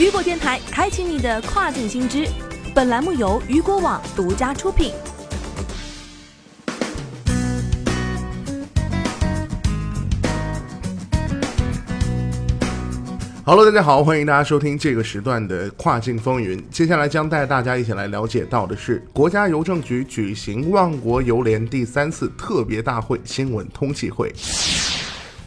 雨果电台开启你的跨境新知，本栏目由雨果网独家出品。Hello，大家好，欢迎大家收听这个时段的跨境风云。接下来将带大家一起来了解到的是，国家邮政局举行万国邮联第三次特别大会新闻通气会。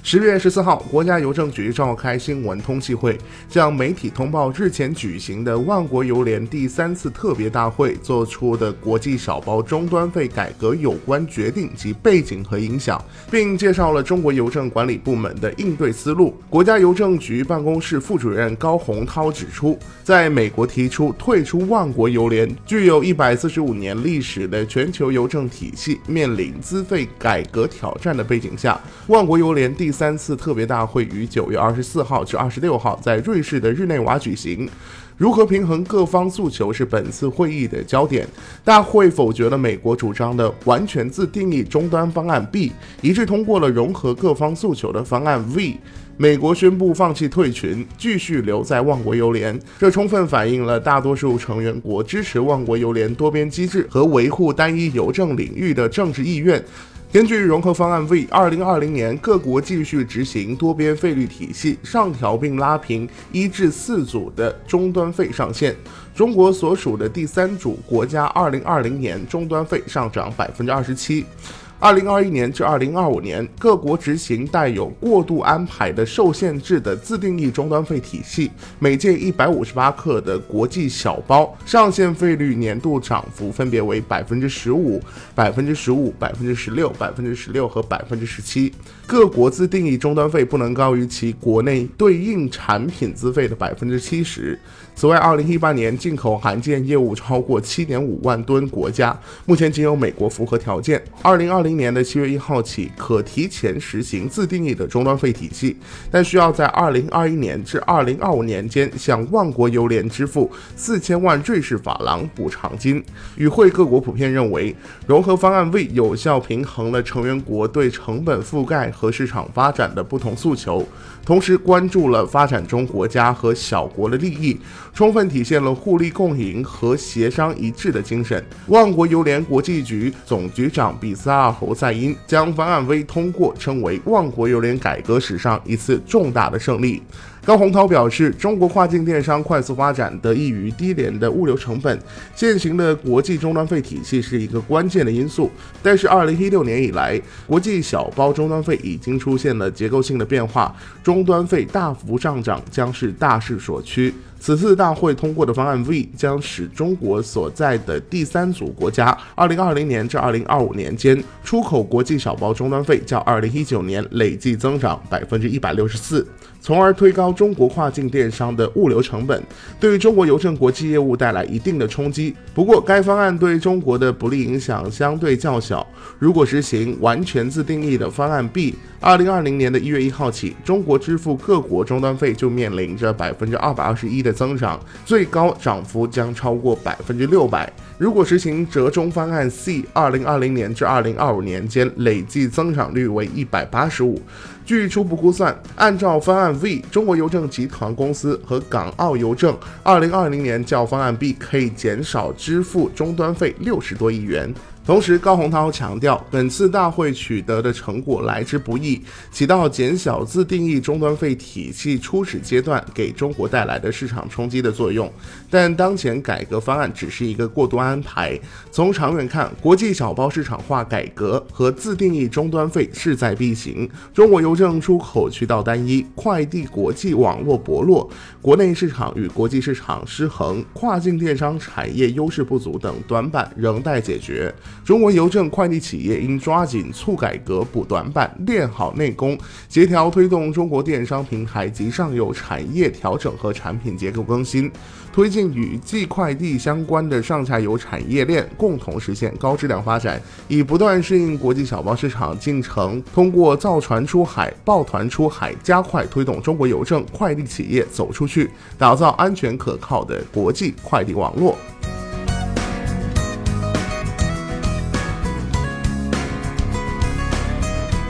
十月十四号，国家邮政局召开新闻通气会，向媒体通报日前举行的万国邮联第三次特别大会做出的国际小包终端费改革有关决定及背景和影响，并介绍了中国邮政管理部门的应对思路。国家邮政局办公室副主任高洪涛指出，在美国提出退出万国邮联，具有一百四十五年历史的全球邮政体系面临资费改革挑战的背景下，万国邮联第三次特别大会于九月二十四号至二十六号在瑞士的日内瓦举行。如何平衡各方诉求是本次会议的焦点。大会否决了美国主张的完全自定义终端方案 B，一致通过了融合各方诉求的方案 V。美国宣布放弃退群，继续留在万国邮联，这充分反映了大多数成员国支持万国邮联多边机制和维护单一邮政领域的政治意愿。根据融合方案 V，二零二零年各国继续执行多边费率体系，上调并拉平一至四组的终端费上限。中国所属的第三组国家，二零二零年终端费上涨百分之二十七。二零二一年至二零二五年，各国执行带有过度安排的受限制的自定义终端费体系，每件一百五十八克的国际小包上限费率年度涨幅分别为百分之十五、百分之十五、百分之十六、百分之十六和百分之十七。各国自定义终端费不能高于其国内对应产品资费的百分之七十。此外，二零一八年进口含件业务超过七点五万吨，国家目前仅有美国符合条件。二零二零年的七月一号起，可提前实行自定义的终端费体系，但需要在二零二一年至二零二五年间向万国邮联支付四千万瑞士法郎补偿金。与会各国普遍认为，融合方案为有效平衡了成员国对成本覆盖和市场发展的不同诉求，同时关注了发展中国家和小国的利益。充分体现了互利共赢和协商一致的精神。万国邮联国际局总局长比萨尔侯赛因将方案 V 通过称为万国邮联改革史上一次重大的胜利。高洪涛表示，中国跨境电商快速发展得益于低廉的物流成本，现行的国际终端费体系是一个关键的因素。但是，二零一六年以来，国际小包终端费已经出现了结构性的变化，终端费大幅上涨将是大势所趋。此次大会通过的方案 V 将使中国所在的第三组国家，二零二零年至二零二五年间出口国际小包终端费较二零一九年累计增长百分之一百六十四，从而推高中国跨境电商的物流成本，对于中国邮政国际业务带来一定的冲击。不过，该方案对中国的不利影响相对较小。如果实行完全自定义的方案 B，二零二零年的一月一号起，中国支付各国终端费就面临着百分之二百二十一的。增长最高涨幅将超过百分之六百。如果实行折中方案 C，二零二零年至二零二五年间累计增长率为一百八十五。据初步估算，按照方案 V，中国邮政集团公司和港澳邮政二零二零年较方案 B 可以减少支付终端费六十多亿元。同时，高洪涛强调，本次大会取得的成果来之不易，起到减小自定义终端费体系初始阶段给中国带来的市场冲击的作用。但当前改革方案只是一个过渡安排。从长远看，国际小包市场化改革和自定义终端费势在必行。中国邮政出口渠道单一，快递国际网络薄弱，国内市场与国际市场失衡，跨境电商产业优势不足等短板仍待解决。中国邮政快递企业应抓紧促改革、补短板、练好内功，协调推动中国电商平台及上游产业调整和产品结构更新，推进与寄快递相关的上下游产业链共同实现高质量发展，以不断适应国际小包市场进程，通过造船出海、抱团出海，加快推动中国邮政快递企业走出去，打造安全可靠的国际快递网络。